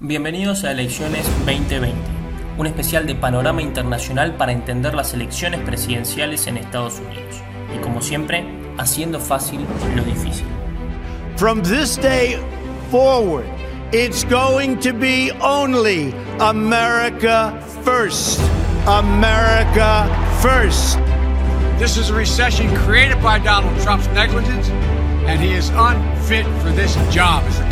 Bienvenidos a Elecciones 2020, un especial de panorama internacional para entender las elecciones presidenciales en Estados Unidos. Y como siempre, haciendo fácil lo difícil. From this day forward, it's going to be only America first. America first. This is a recession created by Donald Trump's negligence, and he is unfit for this job as a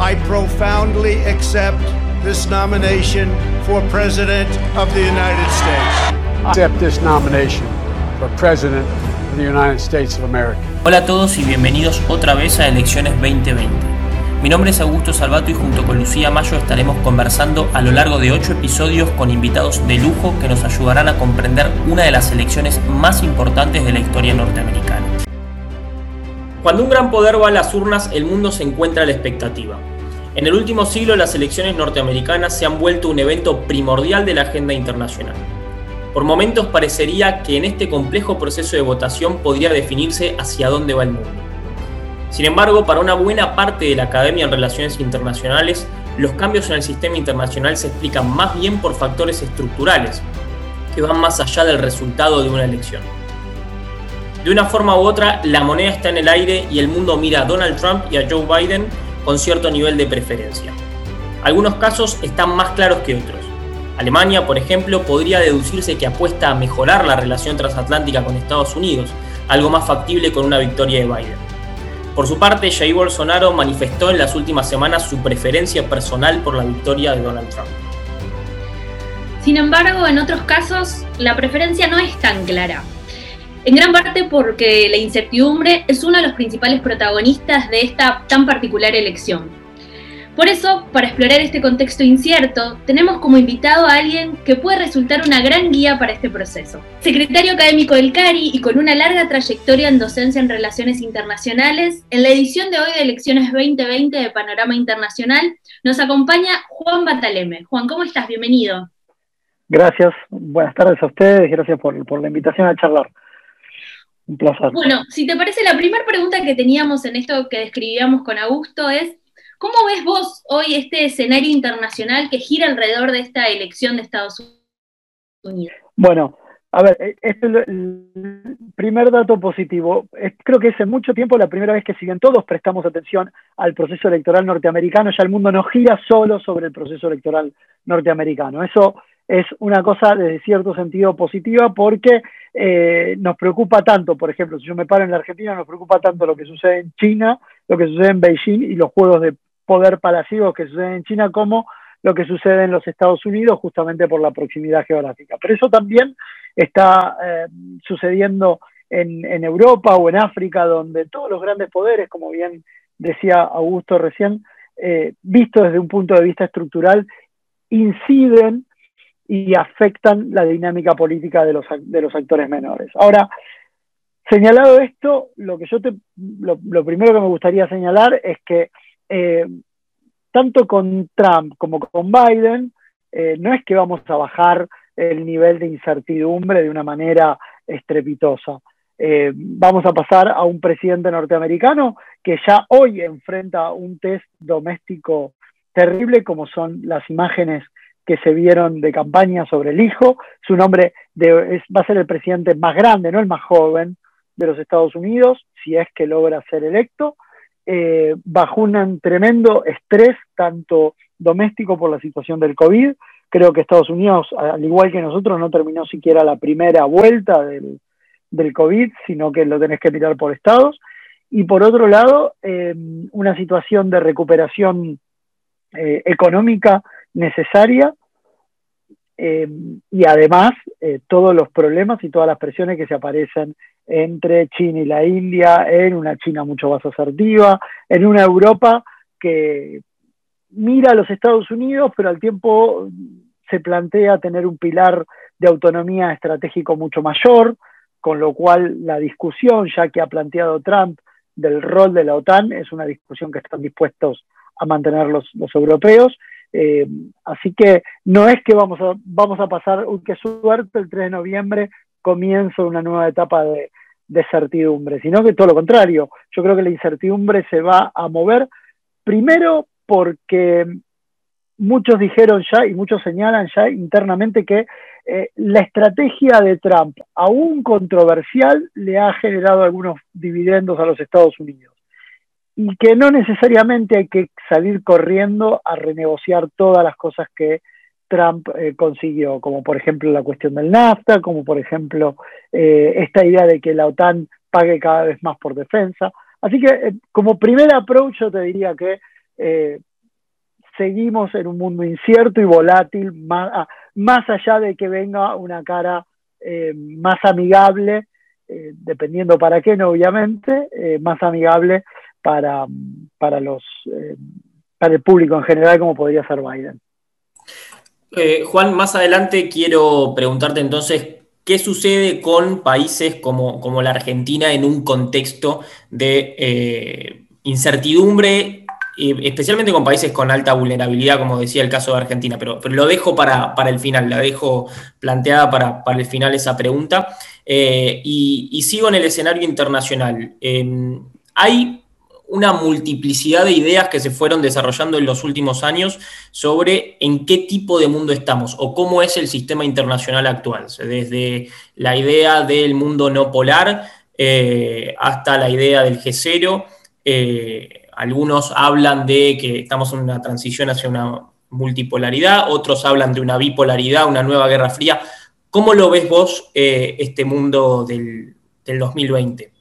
I profoundly accept this nomination for President of the United States. I accept this nomination for President of the United States of America. Hola a todos y bienvenidos otra vez a Elecciones 2020. Mi nombre es Augusto Salvato y junto con Lucía Mayo estaremos conversando a lo largo de ocho episodios con invitados de lujo que nos ayudarán a comprender una de las elecciones más importantes de la historia norteamericana. Cuando un gran poder va a las urnas, el mundo se encuentra a la expectativa. En el último siglo las elecciones norteamericanas se han vuelto un evento primordial de la agenda internacional. Por momentos parecería que en este complejo proceso de votación podría definirse hacia dónde va el mundo. Sin embargo, para una buena parte de la Academia en Relaciones Internacionales, los cambios en el sistema internacional se explican más bien por factores estructurales, que van más allá del resultado de una elección. De una forma u otra, la moneda está en el aire y el mundo mira a Donald Trump y a Joe Biden con cierto nivel de preferencia. Algunos casos están más claros que otros. Alemania, por ejemplo, podría deducirse que apuesta a mejorar la relación transatlántica con Estados Unidos, algo más factible con una victoria de Biden. Por su parte, Jair Bolsonaro manifestó en las últimas semanas su preferencia personal por la victoria de Donald Trump. Sin embargo, en otros casos, la preferencia no es tan clara. En gran parte porque la incertidumbre es uno de los principales protagonistas de esta tan particular elección. Por eso, para explorar este contexto incierto, tenemos como invitado a alguien que puede resultar una gran guía para este proceso. Secretario académico del CARI y con una larga trayectoria en docencia en relaciones internacionales, en la edición de hoy de Elecciones 2020 de Panorama Internacional, nos acompaña Juan Bataleme. Juan, ¿cómo estás? Bienvenido. Gracias, buenas tardes a ustedes, gracias por, por la invitación a charlar. Bueno, si te parece, la primera pregunta que teníamos en esto que describíamos con Augusto es, ¿cómo ves vos hoy este escenario internacional que gira alrededor de esta elección de Estados Unidos? Bueno, a ver, este es el primer dato positivo. creo que es en mucho tiempo la primera vez que siguen todos prestamos atención al proceso electoral norteamericano. Ya el mundo no gira solo sobre el proceso electoral norteamericano. Eso es una cosa de cierto sentido positiva porque eh, nos preocupa tanto, por ejemplo, si yo me paro en la Argentina, nos preocupa tanto lo que sucede en China, lo que sucede en Beijing y los juegos de poder palaciegos que suceden en China como lo que sucede en los Estados Unidos justamente por la proximidad geográfica. Pero eso también está eh, sucediendo en, en, Europa o en África, donde todos los grandes poderes, como bien decía Augusto recién, eh, visto desde un punto de vista estructural, inciden y afectan la dinámica política de los, de los actores menores. Ahora, señalado esto, lo que yo te, lo, primero que me gustaría señalar es que eh, tanto con Trump como con Biden, eh, no es que vamos a bajar el nivel de incertidumbre de una manera estrepitosa. Eh, vamos a pasar a un presidente norteamericano que ya hoy enfrenta un test doméstico terrible, como son las imágenes que se vieron de campaña sobre el hijo. Su nombre de, va a ser el presidente más grande, no el más joven de los Estados Unidos, si es que logra ser electo, eh, bajo un tremendo estrés, tanto doméstico por la situación del COVID. Creo que Estados Unidos, al igual que nosotros, no terminó siquiera la primera vuelta del, del COVID, sino que lo tenés que mirar por estados. Y por otro lado, eh, una situación de recuperación eh, económica necesaria eh, y además eh, todos los problemas y todas las presiones que se aparecen entre China y la India, en una China mucho más asertiva, en una Europa que mira a los Estados Unidos, pero al tiempo se plantea tener un pilar de autonomía estratégico mucho mayor, con lo cual la discusión, ya que ha planteado Trump, del rol de la OTAN es una discusión que están dispuestos a mantener los, los europeos eh, así que no es que vamos a, vamos a pasar, uy, qué suerte, el 3 de noviembre comienza una nueva etapa de, de certidumbre, sino que todo lo contrario. Yo creo que la incertidumbre se va a mover primero porque muchos dijeron ya y muchos señalan ya internamente que eh, la estrategia de Trump, aún controversial, le ha generado algunos dividendos a los Estados Unidos y que no necesariamente hay que salir corriendo a renegociar todas las cosas que Trump eh, consiguió, como por ejemplo la cuestión del NAFTA, como por ejemplo eh, esta idea de que la OTAN pague cada vez más por defensa. Así que como primer approach yo te diría que seguimos en un mundo incierto y volátil, más, ah, más allá de que venga una cara eh, más amigable, eh, dependiendo para qué, no obviamente, eh, más amigable para, para, los, para el público en general, como podría ser Biden. Juan, más adelante quiero preguntarte entonces ¿Qué sucede con países como, como, la Argentina en un contexto de incertidumbre especialmente con países con alta vulnerabilidad, como decía el caso de Argentina, pero, lo dejo para, el final, la dejo planteada para, el final esa pregunta. Eh, y, sigo en el escenario internacional. Hay una multiplicidad de ideas que se fueron desarrollando en los últimos años sobre en qué tipo de mundo estamos o cómo es el sistema internacional actual, desde la idea del mundo no polar eh, hasta la idea del G0. Algunos hablan de que estamos en una transición hacia una multipolaridad, otros hablan de una bipolaridad, una nueva guerra fría. ¿Cómo lo ves vos eh, este mundo del, 2020?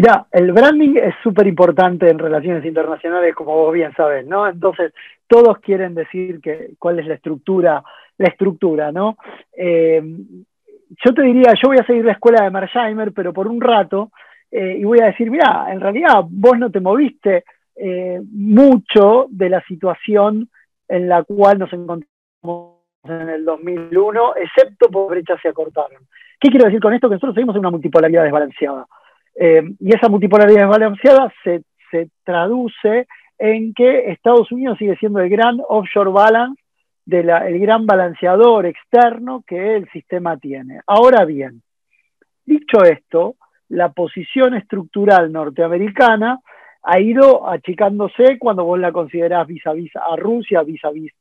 Mira, el branding es súper importante en relaciones internacionales, como vos bien sabes, ¿no? Entonces, todos quieren decir que, cuál es la estructura, la estructura, ¿no? Eh, yo te diría, yo voy a seguir la escuela de Mersheimer, pero por un rato, eh, y voy a decir, mira, en realidad vos no te moviste eh, mucho de la situación en la cual nos encontramos en el 2001, excepto por brechas se acortaron. ¿Qué quiero decir con esto? Que nosotros seguimos en una multipolaridad desbalanceada. Eh, y esa multipolaridad desbalanceada se, se traduce en que Estados Unidos sigue siendo el gran offshore balance, el gran balanceador externo que el sistema tiene. Ahora bien, dicho esto, la posición estructural norteamericana ha ido achicándose cuando vos la considerás vis a vis a Rusia, vis a vis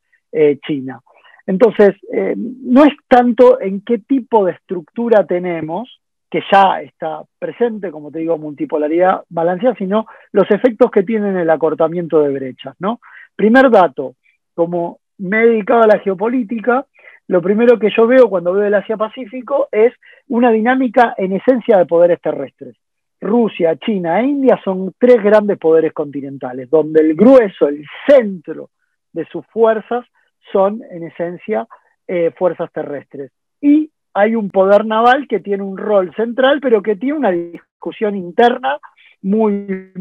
China. Entonces, eh, no es tanto en qué tipo de estructura tenemos, que ya está presente, como te digo, multipolaridad balanceada, sino los efectos que tienen el acortamiento de brechas. ¿no? Primer dato, como me he dedicado a la geopolítica, lo primero que yo veo cuando veo el Asia-Pacífico es una dinámica en esencia de poderes terrestres. Rusia, China e India son tres grandes poderes continentales, donde el grueso, el centro de sus fuerzas son en esencia eh, fuerzas terrestres. Y hay un poder naval que tiene un rol central, pero que tiene una discusión interna muy,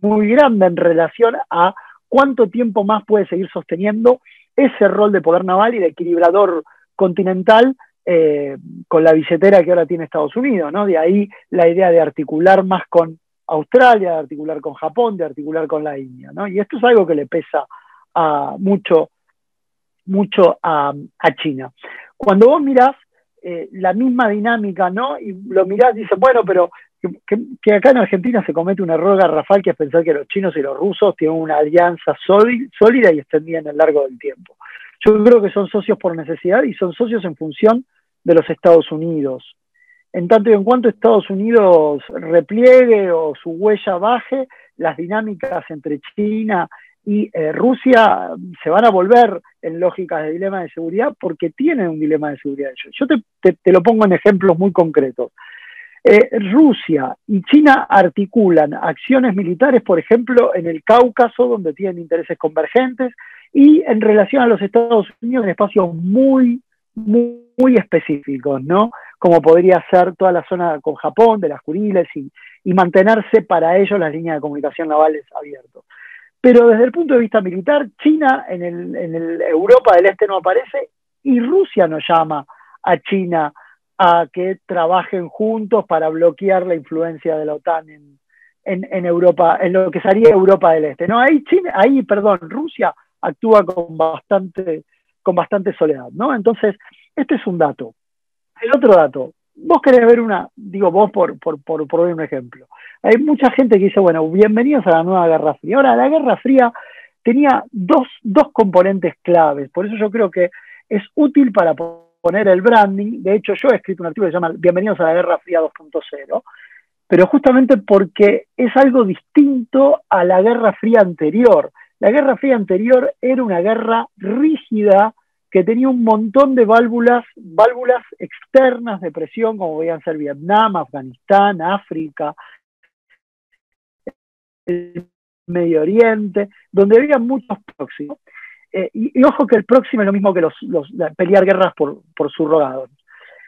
muy grande en relación a cuánto tiempo más puede seguir sosteniendo ese rol de poder naval y de equilibrador continental eh, con la billetera que ahora tiene Estados Unidos, ¿no? De ahí la idea de articular más con Australia, de articular con Japón, de articular con la India, ¿no? Y esto es algo que le pesa a mucho, mucho a, China. Cuando vos mirás eh, la misma dinámica, ¿no? Y lo mirás, dices, bueno, pero que, acá en Argentina se comete un error garrafal que es pensar que los chinos y los rusos tienen una alianza sólida y extendida en el largo del tiempo. Yo creo que son socios por necesidad y son socios en función de los Estados Unidos. En tanto y en cuanto Estados Unidos repliegue o su huella baje, las dinámicas entre China y eh, Rusia se van a volver en lógicas de dilema de seguridad porque tienen un dilema de seguridad ellos. Yo te lo pongo en ejemplos muy concretos. Eh, Rusia y China articulan acciones militares, por ejemplo, en el Cáucaso, donde tienen intereses convergentes, y en relación a los Estados Unidos en espacios muy, muy, específicos, ¿no? Como podría ser toda la zona con Japón, de las Kuriles, y, mantenerse para ellos las líneas de comunicación navales abiertas. Pero desde el punto de vista militar, China en, el, en el Europa del Este no aparece y Rusia no llama a China a que trabajen juntos para bloquear la influencia de la OTAN en, en, Europa, en lo que sería Europa del Este. No, ahí China, ahí, perdón, Rusia actúa con bastante, con bastante soledad, ¿no? Entonces, este es un dato. El otro dato, vos querés ver una, digo vos por, por, por, por ver un ejemplo. Hay mucha gente que dice, bueno, bienvenidos a la nueva Guerra Fría. Ahora, la Guerra Fría tenía dos, dos componentes claves. Por eso yo creo que es útil para poner el branding. De hecho, yo he escrito un artículo que se llama Bienvenidos a la Guerra Fría 2.0, pero justamente porque es algo distinto a la Guerra Fría anterior. La Guerra Fría anterior era una guerra rígida que tenía un montón de válvulas, válvulas externas de presión, como podían ser Vietnam, Afganistán, África, el Medio Oriente, donde había muchos próximos. Eh, y, ojo que el próximo es lo mismo que los, pelear guerras por, por subrogados.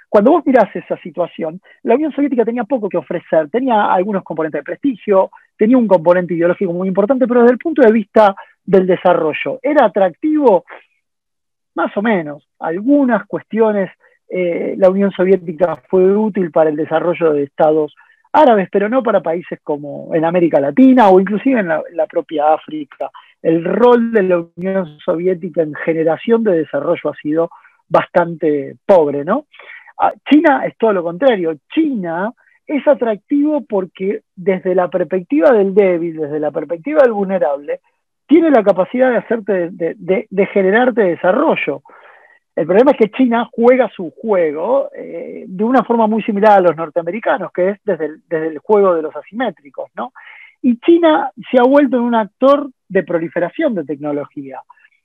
Cuando vos mirás esa situación, la Unión Soviética tenía poco que ofrecer, tenía algunos componentes de prestigio, tenía un componente ideológico muy importante, pero desde el punto de vista del desarrollo, ¿era atractivo? Más o menos. Algunas cuestiones, eh, la Unión Soviética fue útil para el desarrollo de estados árabes, pero no para países como en América Latina o inclusive en la, propia África. El rol de la Unión Soviética en generación de desarrollo ha sido bastante pobre, ¿no? Ah, China es todo lo contrario. China es atractivo porque desde la perspectiva del débil, desde la perspectiva del vulnerable, tiene la capacidad de hacerte, de generarte desarrollo. El problema es que China juega su juego eh, de una forma muy similar a los norteamericanos, que es desde el, juego de los asimétricos, ¿no? Y China se ha vuelto en un actor de proliferación de tecnología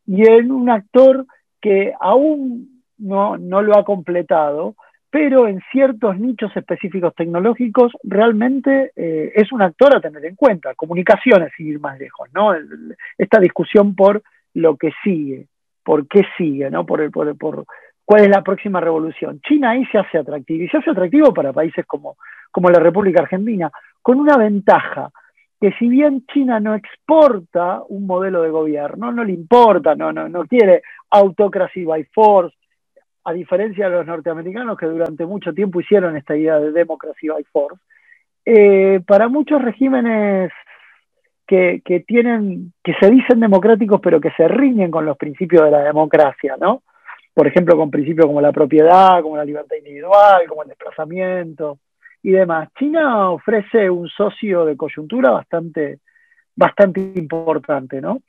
y en un actor que aún no, no lo ha completado, pero en ciertos nichos específicos tecnológicos realmente eh, es un actor a tener en cuenta. Comunicaciones, sin ir más lejos, ¿no? esta discusión por lo que sigue por qué sigue, ¿no? Por, por, por, cuál es la próxima revolución. China ahí se hace atractivo, y se hace atractivo para países como, como la República Argentina, con una ventaja, que si bien China no exporta un modelo de gobierno, no le importa, no, no, no quiere autocracy by force, a diferencia de los norteamericanos que durante mucho tiempo hicieron esta idea de democracy by force, eh, para muchos regímenes que, tienen, que se dicen democráticos, pero que se riñen con los principios de la democracia, ¿no? Por ejemplo, con principios como la propiedad, como la libertad individual, como el desplazamiento y demás. China ofrece un socio de coyuntura bastante, bastante importante, ¿no?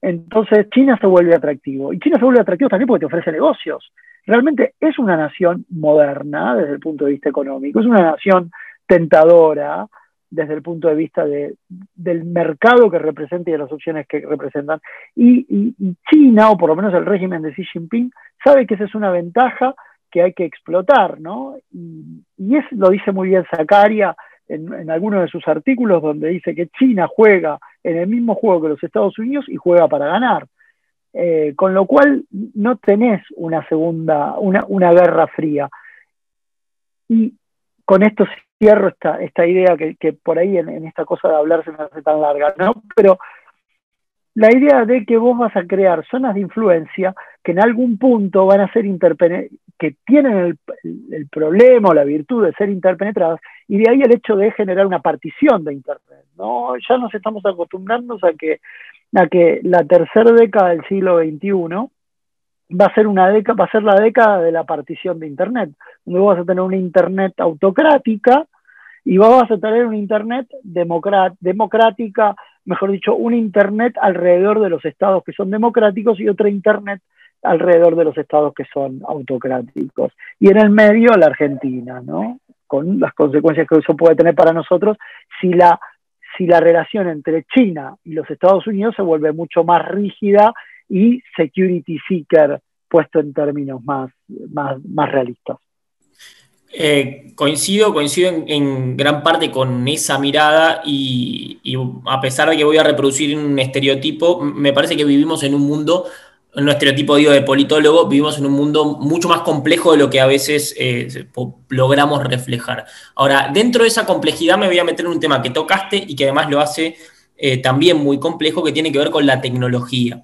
Entonces China se vuelve atractivo. Y China se vuelve atractivo también porque te ofrece negocios. Realmente es una nación moderna desde el punto de vista económico, es una nación tentadora, desde el punto de vista de, del mercado que representa y de las opciones que representan. Y, China, o por lo menos el régimen de Xi Jinping, sabe que esa es una ventaja que hay que explotar, ¿no? Y, y eso lo dice muy bien Zakaria en, en algunos de sus artículos, donde dice que China juega en el mismo juego que los Estados Unidos y juega para ganar. Eh, con lo cual no tenés una segunda, una, una guerra fría. Y con esto cierro esta, esta idea que, por ahí en, esta cosa de hablar se me hace tan larga, ¿no? Pero la idea de que vos vas a crear zonas de influencia que en algún punto van a ser que tienen el, el, problema o la virtud de ser interpenetradas, y de ahí el hecho de generar una partición de Internet. ¿no? Ya nos estamos acostumbrando a que, a que la tercera década del siglo XXI va a ser una década, va a ser la década de la partición de Internet, donde vas a tener una Internet autocrática y vas a tener una Internet democrática, mejor dicho, un Internet alrededor de los estados que son democráticos y otra Internet alrededor de los estados que son autocráticos. Y en el medio la Argentina, ¿no? Con las consecuencias que eso puede tener para nosotros si la, si la relación entre China y los Estados Unidos se vuelve mucho más rígida y security seeker puesto en términos más, más, más realistas. Eh, coincido, coincido en, gran parte con esa mirada y, a pesar de que voy a reproducir un estereotipo, me parece que vivimos en un mundo, un estereotipo digo de politólogo, vivimos en un mundo mucho más complejo de lo que a veces eh, logramos reflejar. Ahora, dentro de esa complejidad me voy a meter en un tema que tocaste y que además lo hace eh, también muy complejo, que tiene que ver con la tecnología.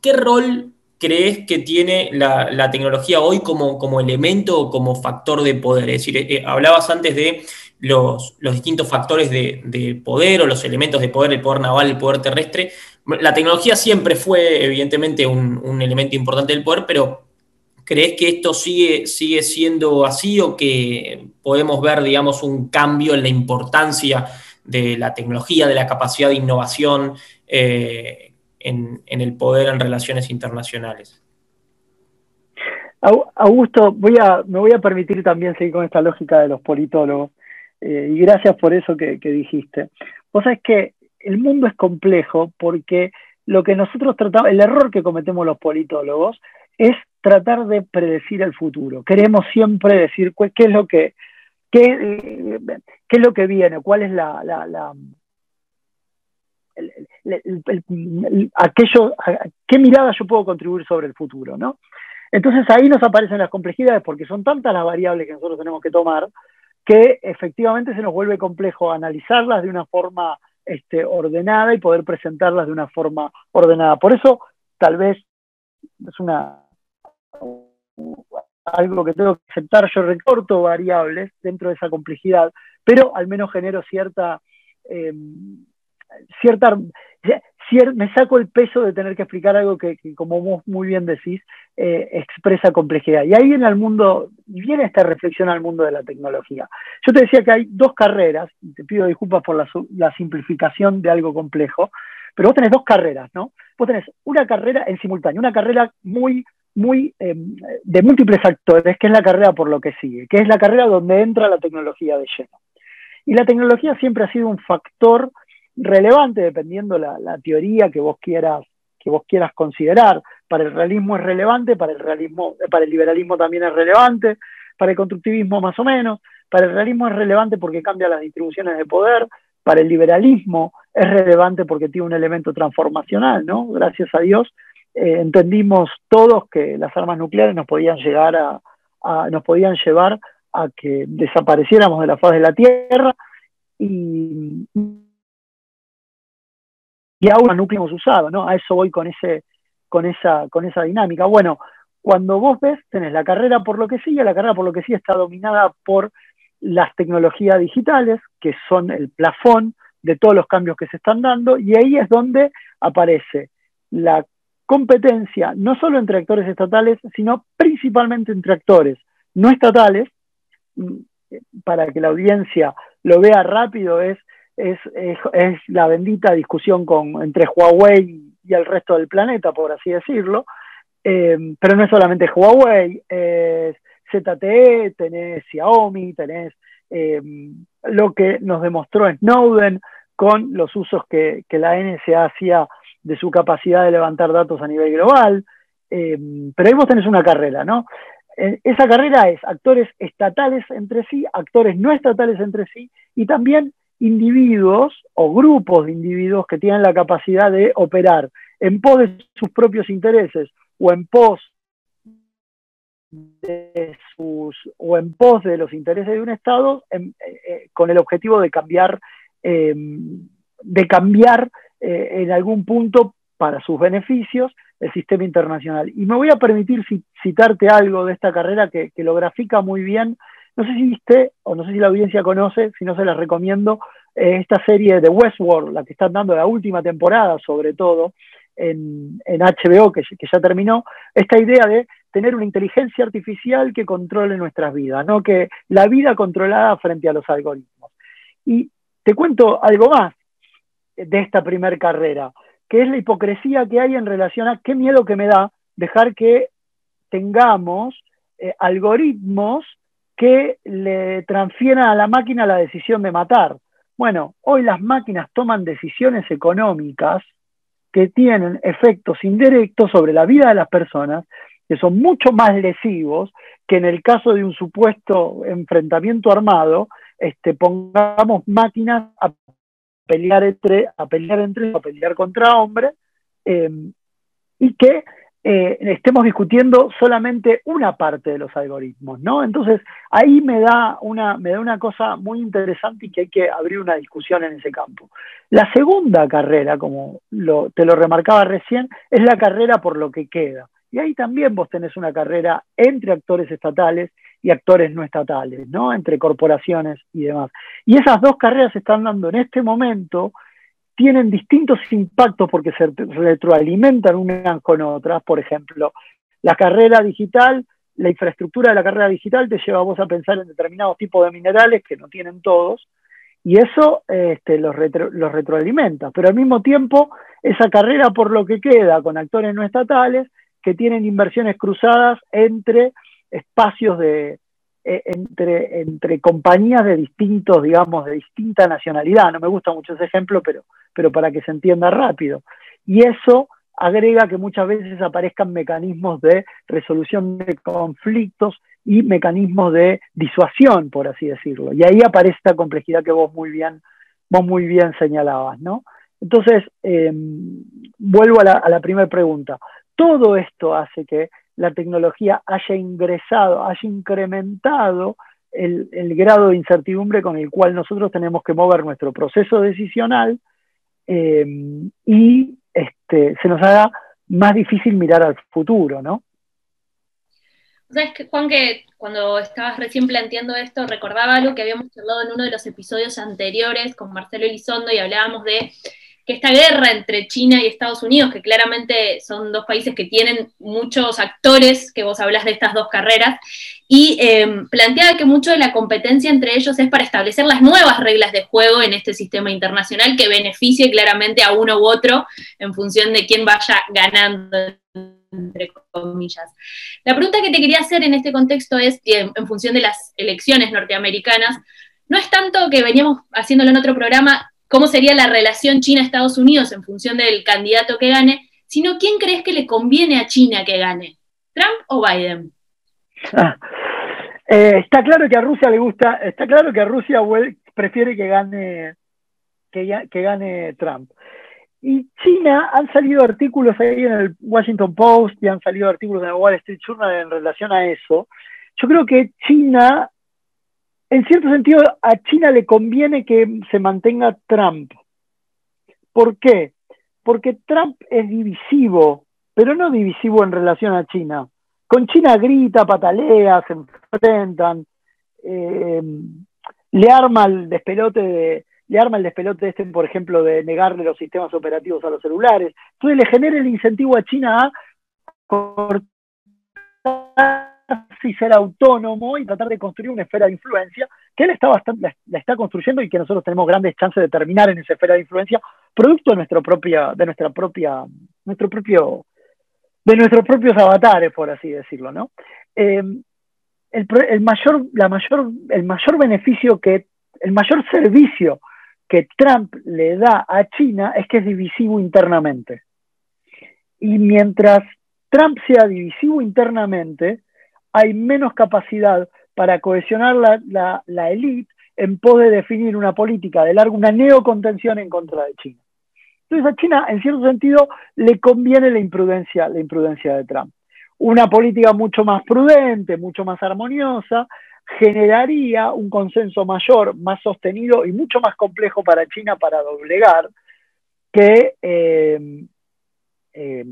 Qué rol crees que tiene la, tecnología hoy como, como, elemento o como factor de poder? Es decir, eh, hablabas antes de los, distintos factores de, poder o los elementos de poder, el poder naval, el poder terrestre. La tecnología siempre fue, evidentemente, un, elemento importante del poder, pero ¿crees que esto sigue, sigue siendo así o que podemos ver, digamos, un cambio en la importancia de la tecnología, de la capacidad de innovación? Eh, en, el poder en relaciones internacionales. Augusto, voy a, me voy a permitir también seguir con esta lógica de los politólogos, eh, y gracias por eso que, dijiste. Vos sabés que el mundo es complejo porque lo que nosotros tratamos, el error que cometemos los politólogos es tratar de predecir el futuro. Queremos siempre decir qué es lo que, qué, qué es lo que viene, cuál es la, qué mirada yo puedo contribuir sobre el futuro, ¿no? Entonces ahí nos aparecen las complejidades porque son tantas las variables que nosotros tenemos que tomar que efectivamente se nos vuelve complejo analizarlas de una forma este, ordenada y poder presentarlas de una forma ordenada. Por eso, tal vez es una algo que tengo que aceptar, yo recorto variables dentro de esa complejidad, pero al menos genero cierta, eh, cierta me saco el peso de tener que explicar algo que, como vos muy bien decís, eh, expresa complejidad. Y ahí viene al mundo, viene esta reflexión al mundo de la tecnología. Yo te decía que hay dos carreras, y te pido disculpas por la, simplificación de algo complejo, pero vos tenés dos carreras, ¿no? Vos tenés una carrera en simultáneo, una carrera muy, muy em, de múltiples actores, que es la carrera por lo que sigue, que es la carrera donde entra la tecnología de lleno. Y la tecnología siempre ha sido un factor relevante dependiendo la, teoría que vos quieras que vos quieras considerar. Para el realismo es relevante, para el realismo, para el liberalismo también es relevante, para el constructivismo más o menos, para el realismo es relevante porque cambia las distribuciones de poder, para el liberalismo es relevante porque tiene un elemento transformacional, ¿no? Gracias a Dios eh, entendimos todos que las armas nucleares nos podían llegar a, nos podían llevar a que desapareciéramos de la faz de la Tierra y y aún núcleo hemos usado, ¿no? A eso voy con, ese, con, esa, con esa dinámica. Bueno, cuando vos ves, tenés la carrera por lo que sigue, la carrera por lo que sigue está dominada por las tecnologías digitales, que son el plafón de todos los cambios que se están dando, y ahí es donde aparece la competencia, no solo entre actores estatales, sino principalmente entre actores no estatales, mm, para que la audiencia lo vea rápido, es es, es, la bendita discusión con, entre Huawei y el resto del planeta, por así decirlo. Eh, pero no es solamente Huawei, es ZTE, tenés Xiaomi, tenés eh, lo que nos demostró Snowden con los usos que, que, la NSA hacía de su capacidad de levantar datos a nivel global. Eh, pero ahí vos tenés una carrera, ¿no? esa carrera es actores estatales entre sí, actores no estatales entre sí y también individuos o grupos de individuos que tienen la capacidad de operar en pos de sus propios intereses o en pos de sus o en pos de los intereses de un Estado eh, eh, con el objetivo de cambiar eh, de cambiar en algún punto para sus beneficios el sistema internacional. Y me voy a permitir citarte algo de esta carrera que, que lo grafica muy bien no sé si viste, o no sé si la audiencia conoce, si no se las recomiendo, eh, esta serie de Westworld, la que están dando la última temporada, sobre todo, en, HBO, que, ya terminó, esta idea de tener una inteligencia artificial que controle nuestras vidas, ¿no? Que la vida controlada frente a los algoritmos. Y te cuento algo más de esta primer carrera, que es la hipocresía que hay en relación a qué miedo que me da dejar que tengamos eh, algoritmos que le transfieran a la máquina la decisión de matar. Bueno, hoy las máquinas toman decisiones económicas que tienen efectos indirectos sobre la vida de las personas, que son mucho más lesivos que en el caso de un supuesto enfrentamiento armado, este, pongamos máquinas a pelear entre, a pelear entre, a pelear contra hombres, eh, y que eh, estemos discutiendo solamente una parte de los algoritmos, ¿no? Entonces, ahí me da, una, me da una cosa muy interesante y que hay que abrir una discusión en ese campo. La segunda carrera, como te lo remarcaba recién, es la carrera por lo que queda. Y ahí también vos tenés una carrera entre actores estatales y actores no estatales, ¿no? Entre corporaciones y demás. Y esas dos carreras se están dando en este momento tienen distintos impactos porque se retroalimentan unas con otras. Por ejemplo, la carrera digital, la infraestructura de la carrera digital te lleva a vos a pensar en determinados tipos de minerales que no tienen todos, Y eso este, los, los retroalimenta. Pero al mismo tiempo, esa carrera por lo que queda con actores no estatales que tienen inversiones cruzadas entre espacios de, eh, entre, entre compañías de distintos, digamos, de distinta nacionalidad. No me gusta mucho ese ejemplo, pero, pero para que se entienda rápido. Y eso agrega que muchas veces aparezcan mecanismos de resolución de conflictos y mecanismos de disuasión, por así decirlo. Y ahí aparece esta complejidad que vos muy bien, vos muy bien señalabas, ¿no? Entonces, em, vuelvo a la, a la primera pregunta. Todo esto hace que la tecnología haya ingresado, haya incrementado el, grado de incertidumbre con el cual nosotros tenemos que mover nuestro proceso decisional em, y este, se nos haga más difícil mirar al futuro, ¿no? Sabes que, Juan, que cuando estabas recién planteando esto, recordaba algo que habíamos hablado en uno de los episodios anteriores con Marcelo Elizondo y hablábamos de que esta guerra entre China y Estados Unidos, que claramente son dos países que tienen muchos actores, que vos hablas de estas dos carreras, y em, planteaba que mucho de la competencia entre ellos es para establecer las nuevas reglas de juego en este sistema internacional que beneficie claramente a uno u otro en función de quién vaya ganando entre comillas. La pregunta que te quería hacer en este contexto es, en función de las elecciones norteamericanas, no es tanto que veníamos haciéndolo en otro programa, cómo sería la relación China-Estados Unidos en función del candidato que gane, sino quién crees que le conviene a China que gane, Trump o Biden. Ah, eh, está claro que a Rusia le gusta, está claro que a Rusia prefiere que gane que, que gane Trump. Y China, han salido artículos ahí en el Washington Post y han salido artículos en el Wall Street Journal en relación a eso. Yo creo que China en cierto sentido, a China le conviene que se mantenga Trump. ¿Por qué? Porque Trump es divisivo, pero no divisivo en relación a China. Con China grita, patalea, se enfrentan, eh, le arma el despelote de, le arma el despelote este, por ejemplo, de negarle los sistemas operativos a los celulares. Entonces le genera el incentivo a China a cortar y ser autónomo y tratar de construir una esfera de influencia que él está bastante, la, está construyendo y que nosotros tenemos grandes chances de terminar en esa esfera de influencia, producto de nuestra propia, de nuestra propia, nuestro propio, de nuestros propios avatares, por así decirlo, ¿no? Em, el, mayor, la mayor, el mayor beneficio que, el mayor servicio que Trump le da a China es que es divisivo internamente. Y mientras Trump sea divisivo internamente, hay menos capacidad para cohesionar la, la, la élite en pos de definir una política de largo, una neocontención en contra de China. Entonces a China, en cierto sentido, le conviene la imprudencia, la imprudencia de Trump. Una política mucho más prudente, mucho más armoniosa, generaría un consenso mayor, más sostenido y mucho más complejo para China para doblegar que, eh, eh,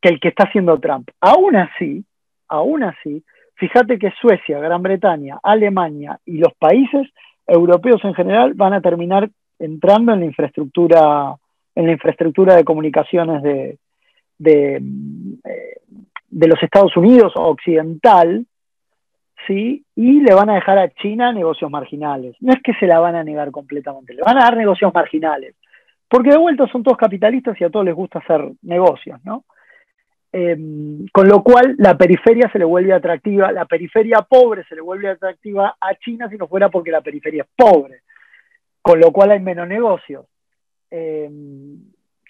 que el que está haciendo Trump. Aún así, aún así, fíjate que Suecia, Gran Bretaña, Alemania y los países europeos en general van a terminar entrando en la infraestructura, en la infraestructura de comunicaciones de, de, eh, los Estados Unidos occidental, ¿sí? Y le van a dejar a China negocios marginales. No es que se la van a negar completamente, le van a dar negocios marginales. Porque de vuelta son todos capitalistas y a todos les gusta hacer negocios, ¿no? Em, con lo cual la periferia se le vuelve atractiva, la periferia pobre se le vuelve atractiva a China si no fuera porque la periferia es pobre, con lo cual hay menos negocios. Em,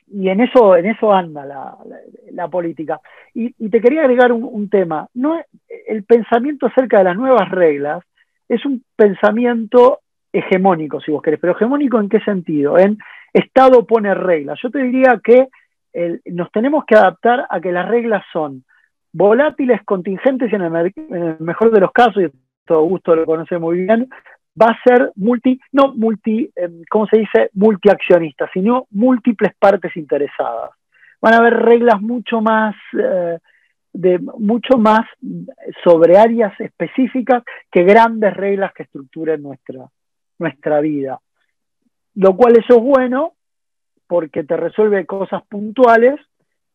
y en eso, en eso anda la, política. Y, te quería agregar un, tema. No, el pensamiento acerca de las nuevas reglas es un pensamiento hegemónico, si vos querés, pero hegemónico en qué sentido? En Estado pone reglas. Yo te diría que nos tenemos que adaptar a que las reglas son volátiles, contingentes y en el, mejor de los casos, y todo gusto lo conoce muy bien, va a ser multi, no multi, em, ¿cómo se dice? Multiaccionista, sino múltiples partes interesadas. Van a haber reglas mucho más, eh, de, mucho más sobre áreas específicas que grandes reglas que estructuren nuestra, nuestra vida. Lo cual eso es bueno, porque te resuelve cosas puntuales,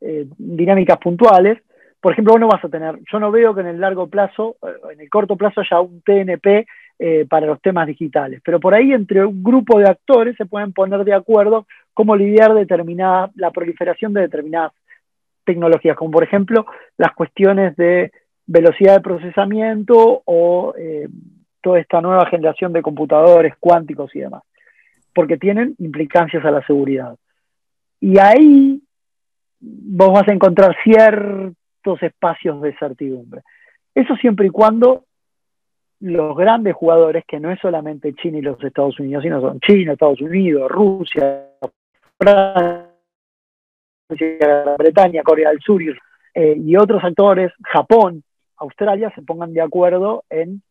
eh, dinámicas puntuales. Por ejemplo, vos no vas a tener, yo no veo que en el largo plazo, eh, en el corto plazo haya un TNP eh, para los temas digitales. Pero por ahí entre un grupo de actores se pueden poner de acuerdo cómo lidiar determinada, la proliferación de determinadas tecnologías, como por ejemplo las cuestiones de velocidad de procesamiento o toda esta nueva generación de computadores cuánticos y demás, porque tienen implicancias a la seguridad. Y ahí vos vas a encontrar ciertos espacios de certidumbre. Eso siempre y cuando los grandes jugadores, que no es solamente China y los Estados Unidos, sino son China, Estados Unidos, Rusia, Francia, Bretaña, Corea del Sur eh, y otros actores, Japón, Australia, se pongan de acuerdo en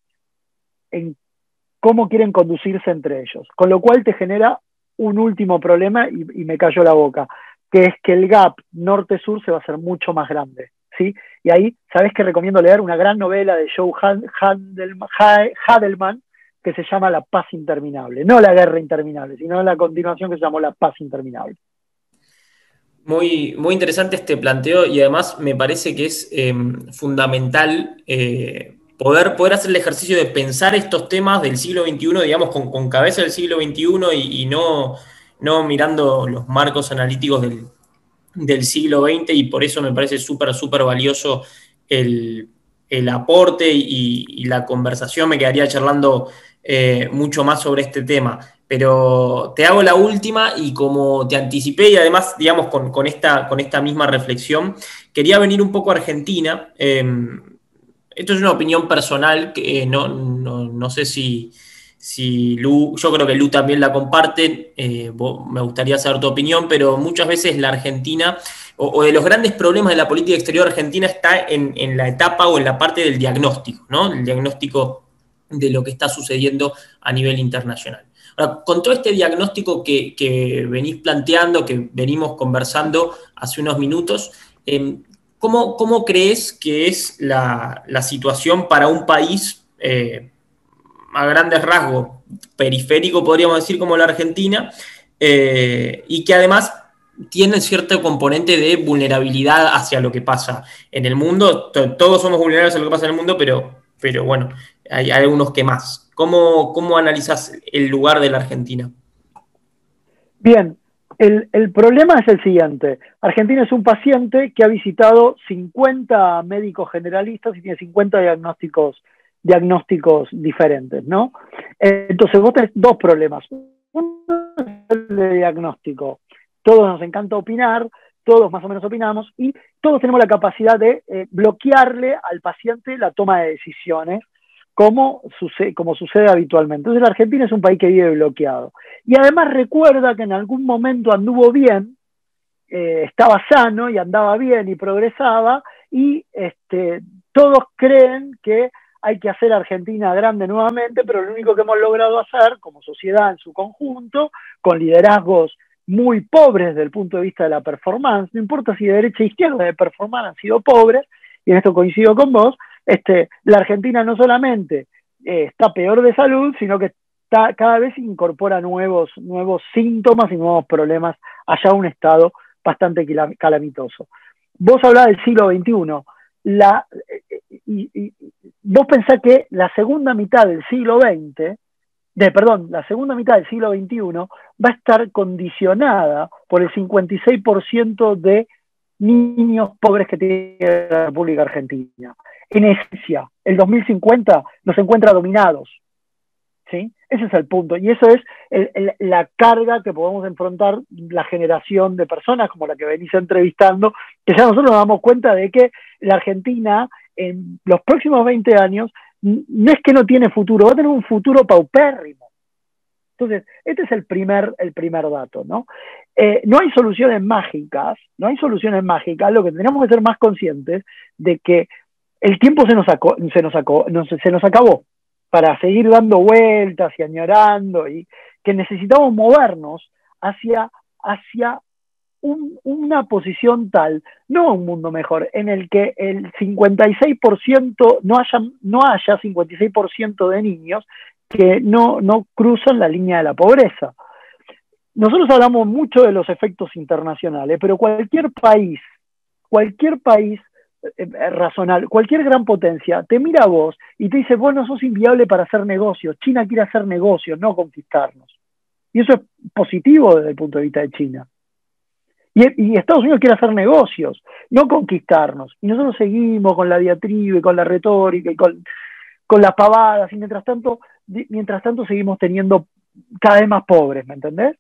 cómo quieren conducirse entre ellos. Con lo cual te genera un último problema y, me cayó la boca, que es que el gap norte-sur se va a hacer mucho más grande. ¿sí? Y ahí, ¿sabes que recomiendo leer? Una gran novela de Joe Hadelman que se llama La Paz Interminable. No La Guerra Interminable, sino la continuación que se llamó La Paz Interminable. Muy, muy interesante este planteo y además me parece que es em, fundamental eh, poder, poder hacer el ejercicio de pensar estos temas del siglo XXI, digamos, con, cabeza del siglo XXI y, no, no mirando los marcos analíticos del, del siglo XX y por eso me parece súper, súper valioso el, aporte y, la conversación. Me quedaría charlando eh, mucho más sobre este tema. Pero te hago la última y como te anticipé y además, digamos, con, esta, con esta misma reflexión, quería venir un poco a Argentina. Em, esto es una opinión personal que no, no sé si, si Lu, yo creo que Lu también la comparte, eh, me gustaría saber tu opinión, pero muchas veces la Argentina, o, de los grandes problemas de la política exterior argentina está en, la etapa o en la parte del diagnóstico, ¿no? El diagnóstico de lo que está sucediendo a nivel internacional. Ahora, con todo este diagnóstico que, venís planteando, que venimos conversando hace unos minutos, em, ¿cómo, crees que es la, situación para un país? Eh, a grandes rasgos periférico, podríamos decir, como la Argentina, eh, y que además tiene cierto componente de vulnerabilidad hacia lo que pasa en el mundo. Todos somos vulnerables a lo que pasa en el mundo, pero, pero bueno, hay, algunos que más. ¿Cómo, ¿Cómo analizas el lugar de la Argentina? Bien, el, el, problema es el siguiente. Argentina es un paciente que ha visitado 50 médicos generalistas y tiene 50 diagnósticos diagnósticos diferentes, ¿no? Entonces vos tenés dos problemas. Uno es el de diagnóstico. Todos nos encanta opinar, todos más o menos opinamos y todos tenemos la capacidad de eh, bloquearle al paciente la toma de decisiones, como sucede, habitualmente. Entonces la Argentina es un país que vive bloqueado. Y además recuerda que en algún momento anduvo bien, eh, estaba sano y andaba bien y progresaba, y este, todos creen que hay que hacer Argentina grande nuevamente, pero lo único que hemos logrado hacer como sociedad en su conjunto, con liderazgos muy pobres desde el punto de vista de la performance, no importa si de derecha e izquierda de performance han sido pobres, y en esto coincido con vos, este, la Argentina no solamente eh, está peor de salud, sino que cada vez incorpora nuevos, síntomas y nuevos problemas allá a un estado bastante calamitoso. Vos hablás del siglo XXI. Eh, y, vos pensás que la segunda mitad del siglo XX, de, perdón, la segunda mitad del siglo XXI va a estar condicionada por el 56% de niños pobres que tiene la República Argentina. En esencia, el 2050 nos encuentra dominados. ¿sí? Ese es el punto. Y eso es la carga que podemos enfrentar la generación de personas como la que venís entrevistando, que ya nosotros nos damos cuenta de que la Argentina en los próximos 20 años no es que no tiene futuro, va a tener un futuro paupérrimo. Entonces, este es el primer, el primer dato, ¿no? Eh, no hay soluciones mágicas, no hay soluciones mágicas, lo que tenemos que ser más conscientes de que el tiempo se nos, se nos, se nos acabó para seguir dando vueltas y añorando y que necesitamos movernos hacia, hacia una posición tal, no un mundo mejor, en el que el 56% no haya, no haya 56% de niños que no, no cruzan la línea de la pobreza. Nosotros hablamos mucho de los efectos internacionales, pero cualquier país, cualquier país razonable. Cualquier gran potencia te mira a vos y te dice, vos no sos inviable para hacer negocios. China quiere hacer negocios, no conquistarnos. Y eso es positivo desde el punto de vista de China. Y, Estados Unidos quiere hacer negocios, no conquistarnos. Y nosotros seguimos con la diatriba con la retórica y con, con las pavadas. Y mientras tanto, mientras tanto seguimos teniendo cada vez más pobres, ¿me entendés?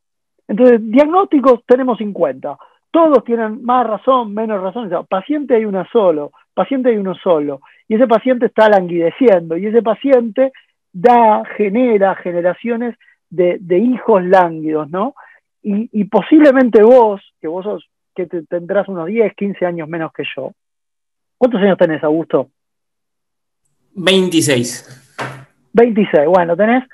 Entonces, diagnósticos tenemos 50 todos tienen más razón, menos razón. paciente hay uno solo, paciente hay uno solo. Y ese paciente está languideciendo y ese paciente da, genera generaciones de, hijos lánguidos, ¿no? Y, posiblemente vos, que vos sos, que tendrás unos 10, 15 años menos que yo. ¿Cuántos años tenés, Augusto? 26. 26, bueno, tenés,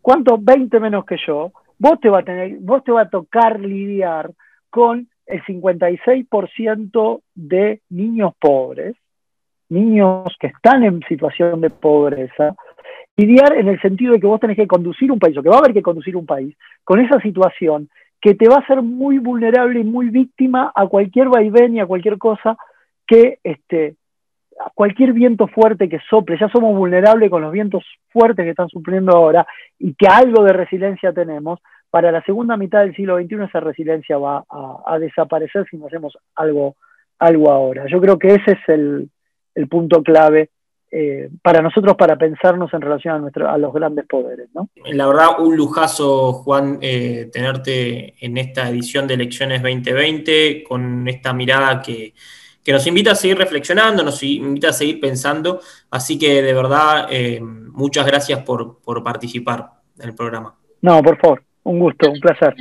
¿cuántos? 20 menos que yo. Vos te va a tener, vos te va a tocar lidiar con el 56% de niños pobres, niños que están en situación de pobreza, lidiar en el sentido de que vos tenés que conducir un país, o que va a haber que conducir un país, con esa situación que te va a hacer muy vulnerable y muy víctima a cualquier vaivén y a cualquier cosa que, este, a cualquier viento fuerte que sople, ya somos vulnerables con los vientos fuertes que están supliendo ahora y que algo de resiliencia tenemos, para la segunda mitad del siglo XXI esa resiliencia va a, desaparecer si no hacemos algo, algo ahora. Yo creo que ese es el, punto clave eh, para nosotros para pensarnos en relación a, nuestro, a los grandes poderes. ¿no? La verdad, un lujazo, Juan, eh, tenerte en esta edición de Elecciones 2020 con esta mirada que, nos invita a seguir reflexionando, nos invita a seguir pensando. Así que de verdad, eh, muchas gracias por, por participar en el programa. No, por favor. Un gusto, un placer.